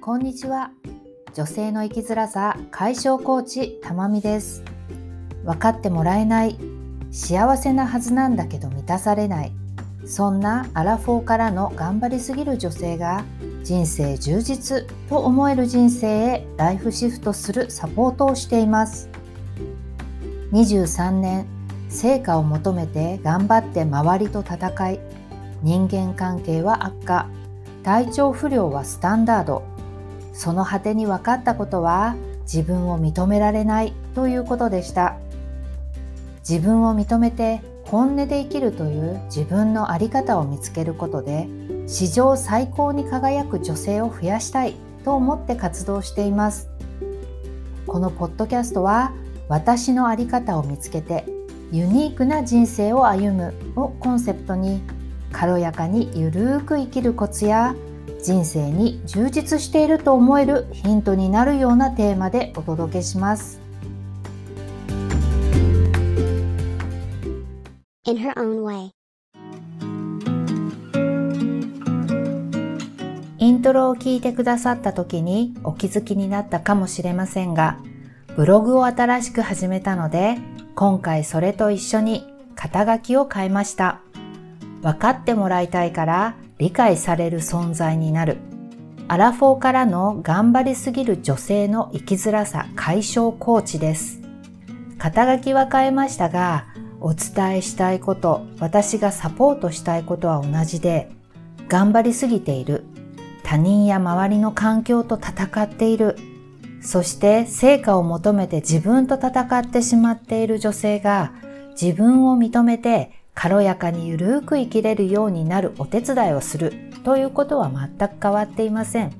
こんにちは。女性の生きづらさ解消コーチたまみです。分かってもらえない幸せなはずなんだけど満たされないそんなアラフォーからの頑張りすぎる女性が人生充実と思える人生へライフシフトするサポートをしています。23年成果を求めて頑張って周りと戦い人間関係は悪化体調不良はスタンダードその果てに分かったことは自分を認められないということでした。自分を認めて本音で生きるという自分の在り方を見つけることで史上最高に輝く女性を増やしたいと思って活動しています。このポッドキャストは私の在り方を見つけてユニークな人生を歩むをコンセプトに軽やかにゆるーく生きるコツや人生に充実していると思えるヒントになるようなテーマでお届けします。In her own way. イントロを聞いてくださった時にお気づきになったかもしれませんが、ブログを新しく始めたので、今回それと一緒に肩書きを変えました。分かってもらいたいから理解される存在になる。アラフォーからの頑張りすぎる女性の生きづらさ解消コーチです。肩書きは変えましたが、お伝えしたいこと、私がサポートしたいことは同じで、頑張りすぎている。他人や周りの環境と戦っている。そして成果を求めて自分と戦ってしまっている女性が自分を認めて軽やかにゆるく生きれるようになるお手伝いをするということは全く変わっていません。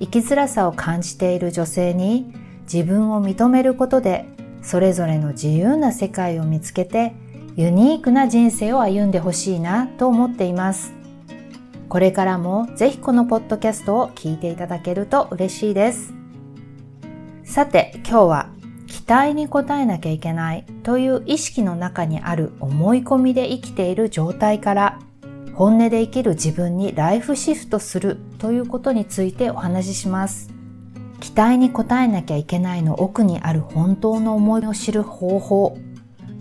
生きづらさを感じている女性に自分を認めることでそれぞれの自由な世界を見つけてユニークな人生を歩んでほしいなと思っています。これからもぜひこのポッドキャストを聞いていただけると嬉しいです。さて今日は期待に応えなきゃいけないという意識の中にある思い込みで生きている状態から本音で生きる自分にライフシフトするということについてお話しします。期待に応えなきゃいけないの奥にある本当の思いを知る方法、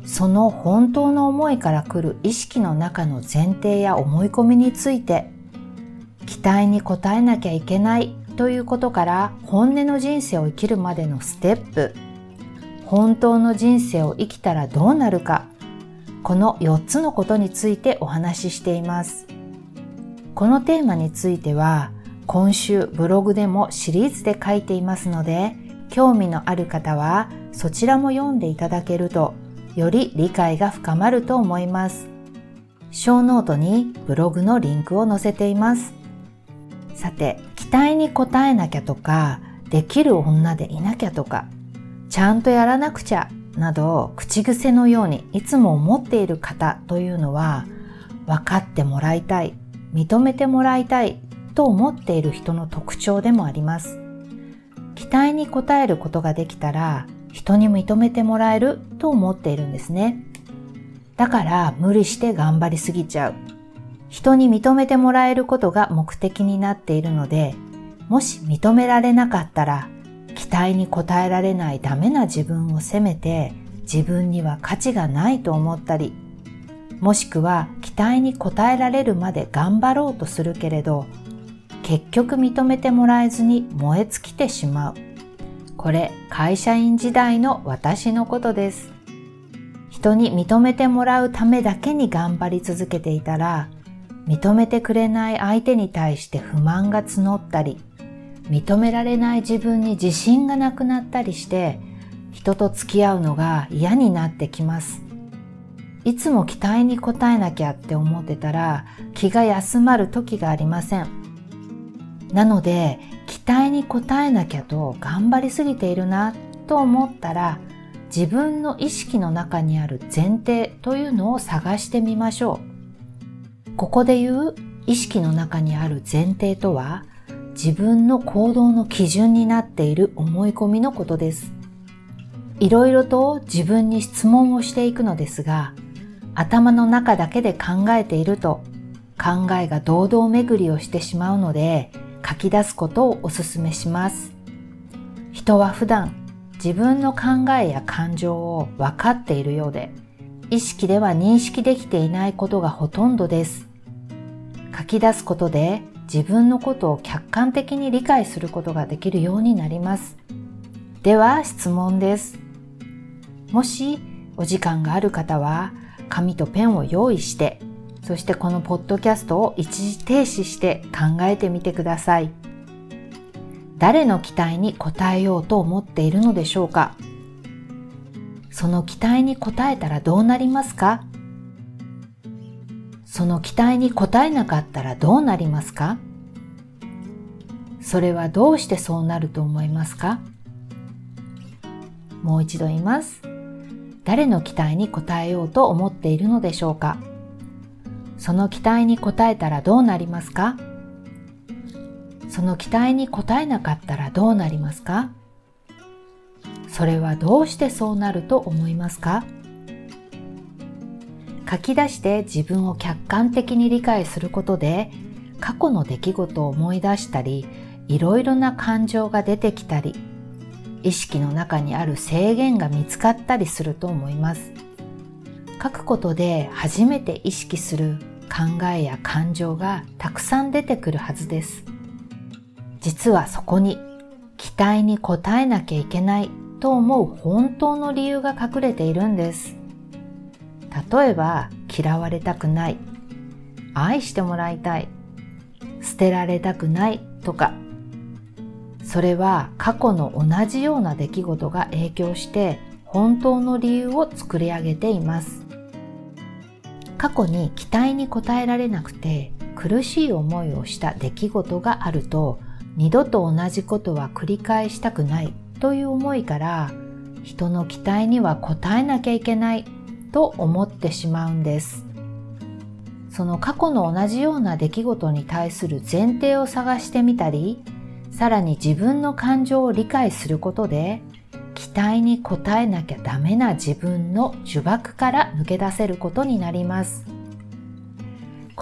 その本当の思いから来る意識の中の前提や思い込みについて、期待に応えなきゃいけないということから本音の人生を生きるまでのステップ、本当の人生を生きたらどうなるか、この4つのことについてお話ししています。このテーマについては、今週ブログでもシリーズで書いていますので、興味のある方はそちらも読んでいただけると、より理解が深まると思います。ショーノートにブログのリンクを載せています。さて、期待に応えなきゃとか、できる女でいなきゃとか、ちゃんとやらなくちゃなど口癖のようにいつも思っている方というのは分かってもらいたい、認めてもらいたいと思っている人の特徴でもあります。期待に応えることができたら人に認めてもらえると思っているんですね。だから無理して頑張りすぎちゃう。人に認めてもらえることが目的になっているので、もし認められなかったら期待に応えられないダメな自分を責めて自分には価値がないと思ったりもしくは期待に応えられるまで頑張ろうとするけれど結局認めてもらえずに燃え尽きてしまう。これ会社員時代の私のことです。人に認めてもらうためだけに頑張り続けていたら認めてくれない相手に対して不満が募ったり認められない自分に自信がなくなったりして人と付き合うのが嫌になってきます。いつも期待に応えなきゃって思ってたら気が休まる時がありません。なので期待に応えなきゃと頑張りすぎているなと思ったら自分の意識の中にある前提というのを探してみましょう。ここで言う意識の中にある前提とは自分の行動の基準になっている思い込みのことです。いろいろと自分に質問をしていくのですが、頭の中だけで考えていると考えが堂々巡りをしてしまうので、書き出すことをお勧めします。人は普段自分の考えや感情を分かっているようで、意識では認識できていないことがほとんどです。書き出すことで自分のことを客観的に理解することができるようになります。では質問です。もしお時間がある方は紙とペンを用意してそしてこのポッドキャストを一時停止して考えてみてください。誰の期待に応えようと思っているのでしょうか？その期待に応えたらどうなりますか？その期待に応えなかったらどうなりますか？それはどうしてそうなると思いますか？もう一度言います。誰の期待に応えようと思っているのでしょうか？その期待に応えたらどうなりますか？その期待に応えなかったらどうなりますか？それはどうしてそうなると思いますか？書き出して自分を客観的に理解することで過去の出来事を思い出したりいろいろな感情が出てきたり意識の中にある制限が見つかったりすると思います書くことで初めて意識する考えや感情がたくさん出てくるはずです。実はそこに期待に応えなきゃいけないと思う本当の理由が隠れているんです。例えば嫌われたくない、愛してもらいたい、捨てられたくない。とか、それは過去の同じような出来事が影響して本当の理由を作り上げています。過去に期待に応えられなくて苦しい思いをした出来事があると二度と同じことは繰り返したくないという思いから人の期待には応えなきゃいけない。と思ってしまうんですその過去の同じような出来事に対する前提を探してみたりさらに自分の感情を理解することで期待に応えなきゃダメな自分の呪縛から抜け出せることになります。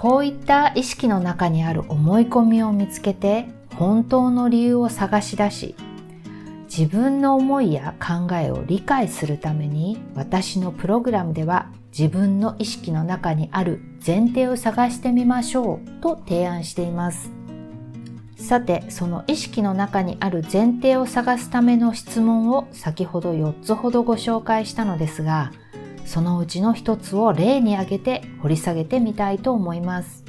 こういった意識の中にある思い込みを見つけて本当の理由を探し出し自分の思いや考えを理解するために私のプログラムでは自分の意識の中にある前提を探してみましょうと提案しています。さて、その意識の中にある前提を探すための質問を先ほど4つほどご紹介したのですが、そのうちの1つを例に挙げて掘り下げてみたいと思います。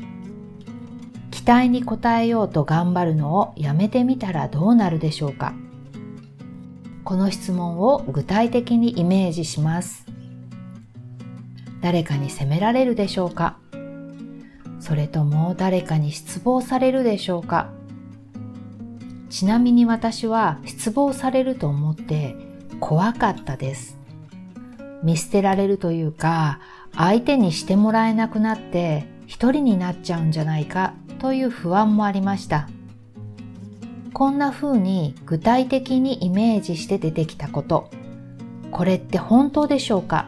期待に応えようと頑張るのをやめてみたらどうなるでしょうか？この質問を具体的にイメージします。誰かに責められるでしょうか？それとも誰かに失望されるでしょうか？ちなみに私は失望されると思って怖かったです。見捨てられるというか、相手にしてもらえなくなって一人になっちゃうんじゃないかという不安もありました。こんな風に具体的にイメージして出てきたこと。これって本当でしょうか？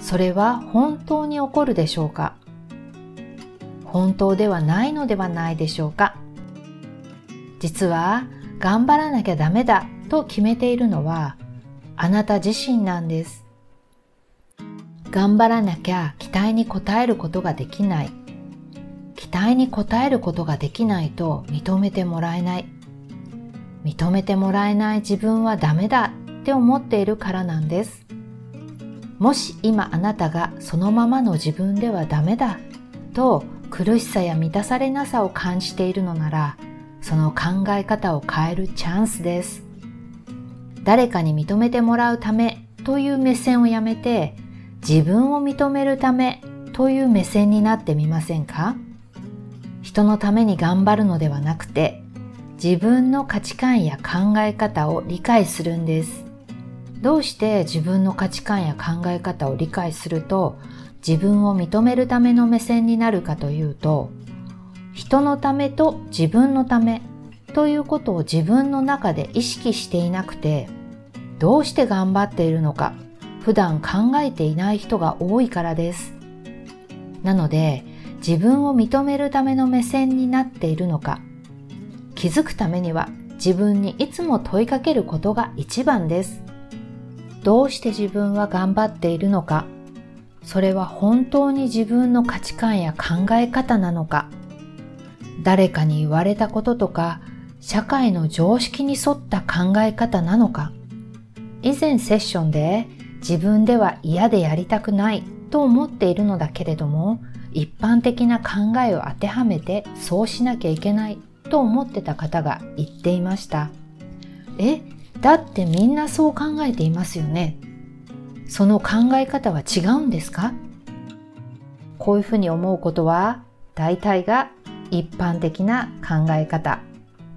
それは本当に起こるでしょうか？本当ではないのではないでしょうか？実は頑張らなきゃダメだと決めているのはあなた自身なんです。頑張らなきゃ期待に応えることができない。期待に応えることができないと認めてもらえない。認めてもらえない自分はダメだって思っているからなんです。もし今あなたがそのままの自分ではダメだと苦しさや満たされなさを感じているのならその考え方を変えるチャンスです。誰かに認めてもらうためという目線をやめて、自分を認めるためという目線になってみませんか？人のために頑張るのではなくて、自分の価値観や考え方を理解するんです。どうして自分の価値観や考え方を理解すると自分を認めるための目線になるかというと人のためと自分のためということを自分の中で意識していなくてどうして頑張っているのか普段考えていない人が多いからです。なので自分を認めるための目線になっているのか。気づくためには自分にいつも問いかけることが一番です。どうして自分は頑張っているのか。それは本当に自分の価値観や考え方なのか。誰かに言われたこととか社会の常識に沿った考え方なのか。以前セッションで自分では嫌でやりたくないと思っているのだけれども一般的な考えを当てはめてそうしなきゃいけないと思ってた方が言っていました。え、だってみんなそう考えていますよね。その考え方は違うんですか？こういうふうに思うことは大体が一般的な考え方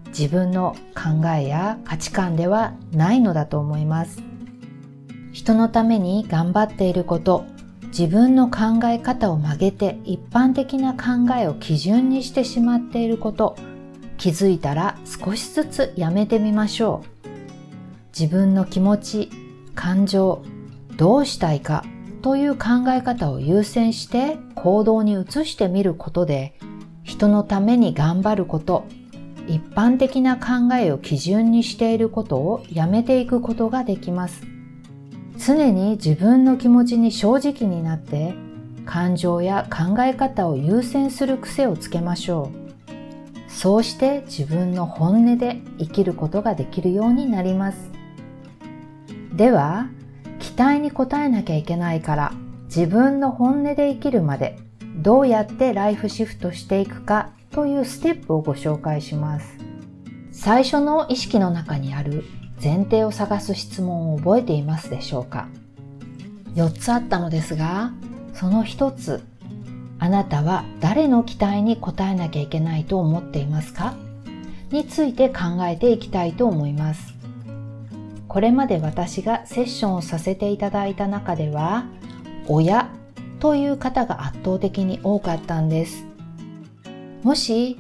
自分の考えや価値観ではないのだと思います人のために頑張っていること自分の考え方を曲げて一般的な考えを基準にしてしまっていること気づいたら少しずつやめてみましょう。自分の気持ち感情どうしたいかという考え方を優先して行動に移してみることで人のために頑張ること一般的な考えを基準にしていることをやめていくことができます。常に自分の気持ちに正直になって感情や考え方を優先する癖をつけましょうそうして自分の本音で生きることができるようになりますでは期待に応えなきゃいけないから自分の本音で生きるまでどうやってライフシフトしていくかというステップをご紹介します。最初の意識の中にある前提を探す質問を覚えていますでしょうか ?4 つあったのですが、その1つ、あなたは誰の期待に応えなきゃいけないと思っていますか？について考えていきたいと思います。これまで私がセッションをさせていただいた中では親という方が圧倒的に多かったんですもし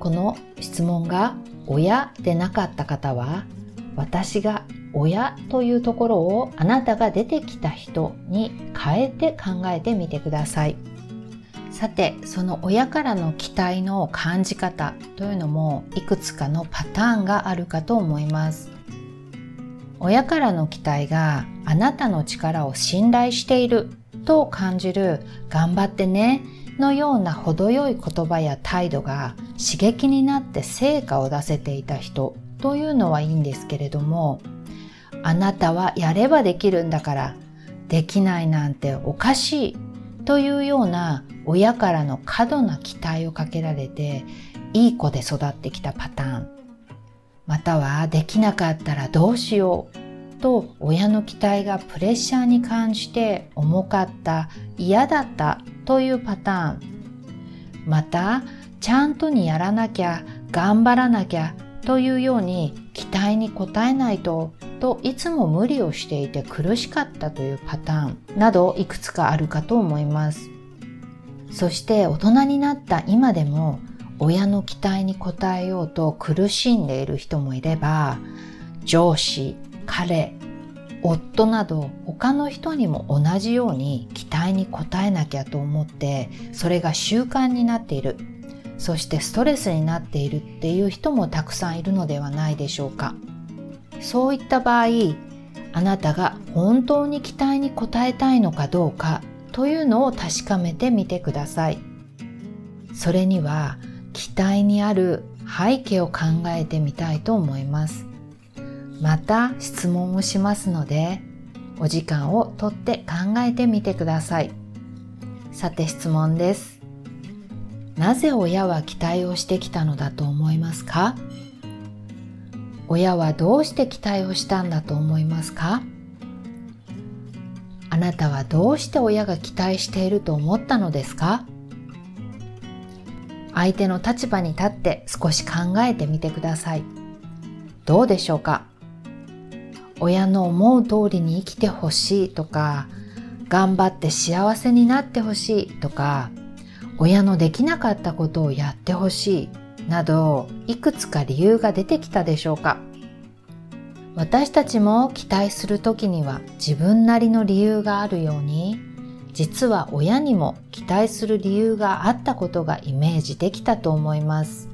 この質問が親でなかった方は私が親というところをあなたが出てきた人に変えて考えてみてください。さてその親からの期待の感じ方というのもいくつかのパターンがあるかと思います。親からの期待があなたの力を信頼していると感じる頑張ってねのような程よい言葉や態度が刺激になって成果を出せていた人。というのはいいんですけれどもあなたはやればできるんだからできないなんておかしいというような親からの過度な期待をかけられていい子で育ってきたパターン。またはできなかったらどうしようと親の期待がプレッシャーに感じて重かった嫌だったというパターン。またちゃんとにやらなきゃ頑張らなきゃというように期待に応えないとといつも無理をしていて苦しかったというパターンなどいくつかあるかと思います。そして大人になった今でも親の期待に応えようと苦しんでいる人もいれば上司彼夫など他の人にも同じように期待に応えなきゃと思ってそれが習慣になっている。そしてストレスになっているっていう人もたくさんいるのではないでしょうか。そういった場合あなたが本当に期待に応えたいのかどうかというのを確かめてみてください。それには期待にある背景を考えてみたいと思います。また質問をしますのでお時間をとって考えてみてください。さて質問です。なぜ親は期待をしてきたのだと思いますか？親はどうして期待をしたんだと思いますか？あなたはどうして親が期待していると思ったのですか？相手の立場に立って少し考えてみてください。どうでしょうか？親の思う通りに生きてほしいとか、頑張って幸せになってほしいとか、親のできなかったことをやってほしいなど、いくつか理由が出てきたでしょうか私たちも期待するときには自分なりの理由があるように、実は親にも期待する理由があったことがイメージできたと思います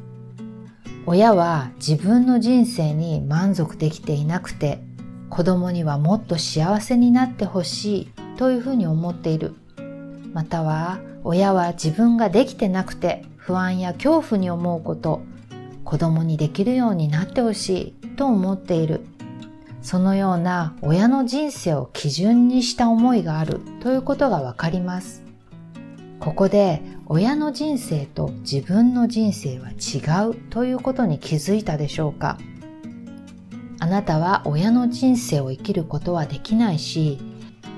親は自分の人生に満足できていなくて子供にはもっと幸せになってほしいというふうに思っている。または親は自分ができてなくて不安や恐怖に思うこと、子供にできるようになってほしいと思っている。そのような親の人生を基準にした思いがあるということがわかります。ここで親の人生と自分の人生は違うということに気づいたでしょうかあなたは親の人生を生きることはできないし、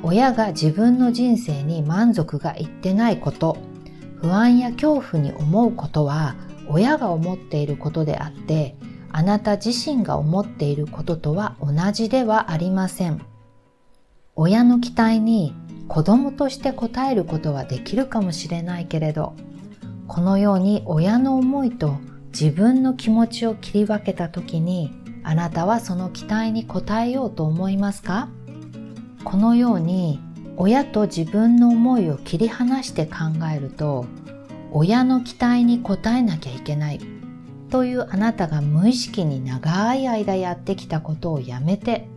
親が自分の人生に満足がいってないこと、不安や恐怖に思うことは親が思っていることであって、あなた自身が思っていることとは同じではありません。親の期待に子供として応えることはできるかもしれないけれど、このように親の思いと自分の気持ちを切り分けた時にあなたはその期待に応えようと思いますか？このように親と自分の思いを切り離して考えると親の期待に応えなきゃいけないというあなたが無意識に長い間やってきたことをやめて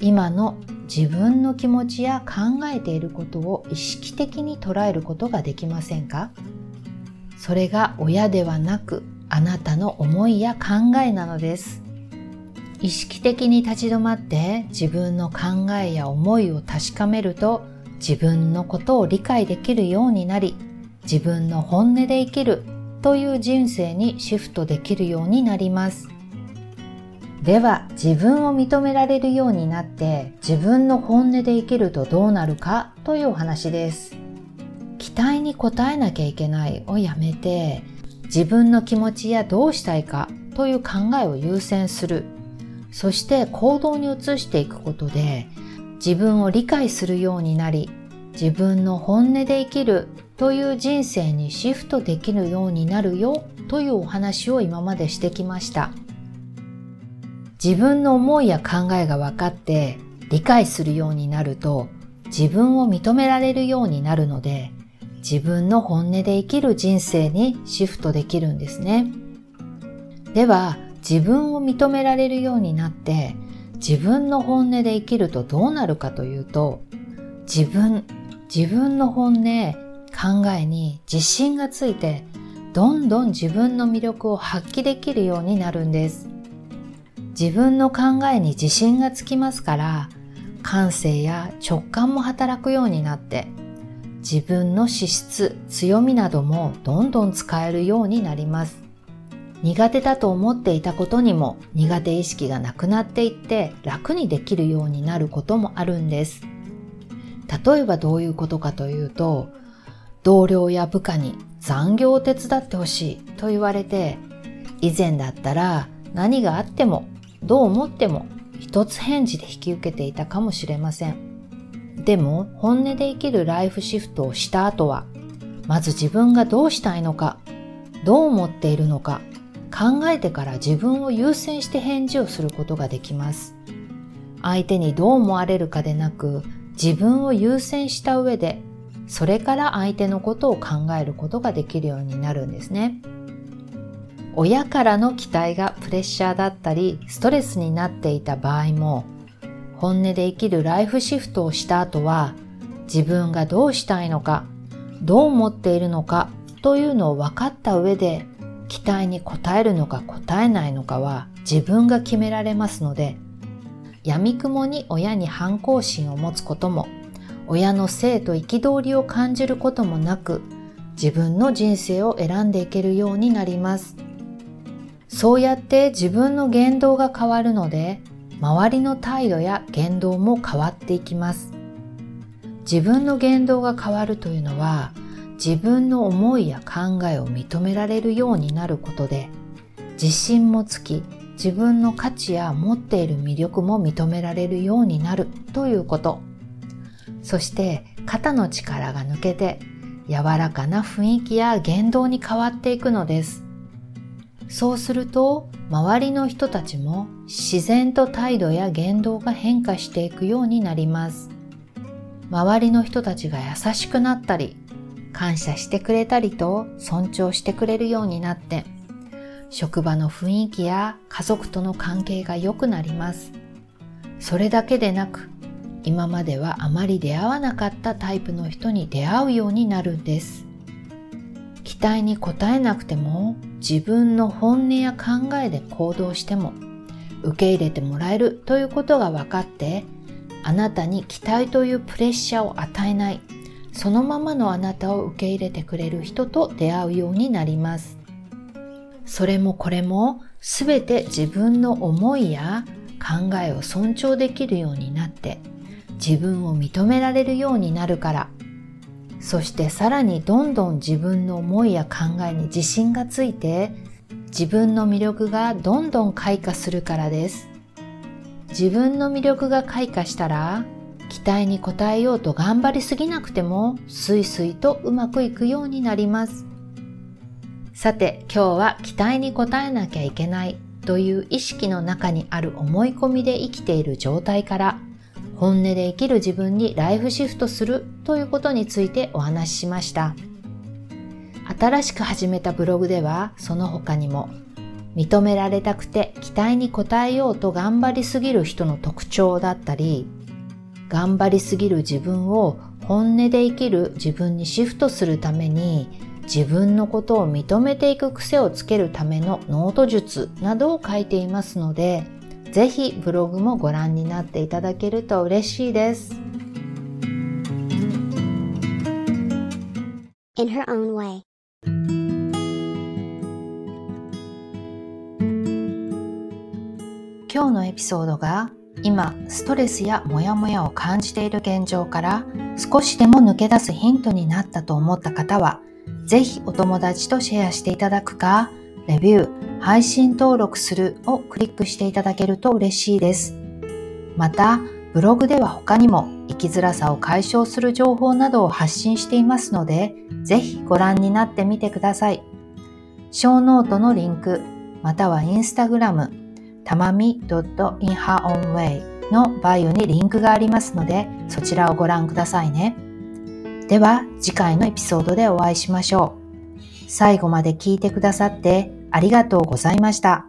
今の自分の気持ちや考えていることを意識的に捉えることができませんか？それが親ではなくあなたの思いや考えなのです。意識的に立ち止まって自分の考えや思いを確かめると自分のことを理解できるようになり自分の本音で生きるという人生にシフトできるようになります。では自分を認められるようになって自分の本音で生きるとどうなるかというお話です。期待に応えなきゃいけないをやめて自分の気持ちやどうしたいかという考えを優先する。そして行動に移していくことで自分を理解するようになり自分の本音で生きるという人生にシフトできるようになるよというお話を今までしてきました。自分の思いや考えが分かって理解するようになると自分を認められるようになるので自分の本音で生きる人生にシフトできるんですね。では自分を認められるようになって自分の本音で生きるとどうなるかというと自分、自分の本音、考えに自信がついてどんどん自分の魅力を発揮できるようになるんです。自分の考えに自信がつきますから感性や直感も働くようになって自分の資質、強みなどもどんどん使えるようになります。苦手だと思っていたことにも苦手意識がなくなっていって楽にできるようになることもあるんです。例えばどういうことかというと、同僚や部下に残業を手伝ってほしいと言われて、以前だったら何があってもどう思っても一つ返事で引き受けていたかもしれません。でも本音で生きるライフシフトをした後は、まず自分がどうしたいのか、どう思っているのか、考えてから自分を優先して返事をすることができます。相手にどう思われるかでなく、自分を優先した上で、それから相手のことを考えることができるようになるんですね。親からの期待がプレッシャーだったり、ストレスになっていた場合も、本音で生きるライフシフトをした後は、自分がどうしたいのか、どう思っているのかというのを分かった上で期待に応えるのか応えないのかは自分が決められますので、闇雲に親に反抗心を持つことも、親の性と憤りを感じることもなく、自分の人生を選んでいけるようになります。そうやって自分の言動が変わるので、周りの態度や言動も変わっていきます。自分の言動が変わるというのは、自分の思いや考えを認められるようになることで自信もつき自分の価値や持っている魅力も認められるようになるということ。そして肩の力が抜けて柔らかな雰囲気や言動に変わっていくのです。そうすると周りの人たちも自然と態度や言動が変化していくようになります。周りの人たちが優しくなったり感謝してくれたりと尊重してくれるようになって職場の雰囲気や家族との関係が良くなります。それだけでなく、今まではあまり出会わなかったタイプの人に出会うようになるんです。期待に応えなくても自分の本音や考えで行動しても受け入れてもらえるということが分かってあなたに期待というプレッシャーを与えないそのままのあなたを受け入れてくれる人と出会うようになります。それもこれもすべて自分の思いや考えを尊重できるようになって自分を認められるようになるからそしてさらにどんどん自分の思いや考えに自信がついて自分の魅力がどんどん開花するからです自分の魅力が開花したら期待に応えようと頑張りすぎなくてもスイスイとうまくいくようになります。さて今日は期待に応えなきゃいけないという意識の中にある思い込みで生きている状態から本音で生きる自分にライフシフトするということについてお話ししました。新しく始めたブログではその他にも認められたくて期待に応えようと頑張りすぎる人の特徴だったり頑張りすぎる自分を本音で生きる自分にシフトするために自分のことを認めていく癖をつけるためのノート術などを書いていますので、ぜひブログもご覧になっていただけると嬉しいです。In her own way. 今日のエピソードが今ストレスやモヤモヤを感じている現状から少しでも抜け出すヒントになったと思った方はぜひお友達とシェアしていただくか、レビュー、配信登録するをクリックしていただけると嬉しいです。また、ブログでは他にも生きづらさを解消する情報などを発信していますので、ぜひご覧になってみてください。ショーノートのリンク、またはインスタグラム、たまみ .inherownway のバイオにリンクがありますので、そちらをご覧くださいね。では次回のエピソードでお会いしましょう。最後まで聞いてくださってありがとうございました。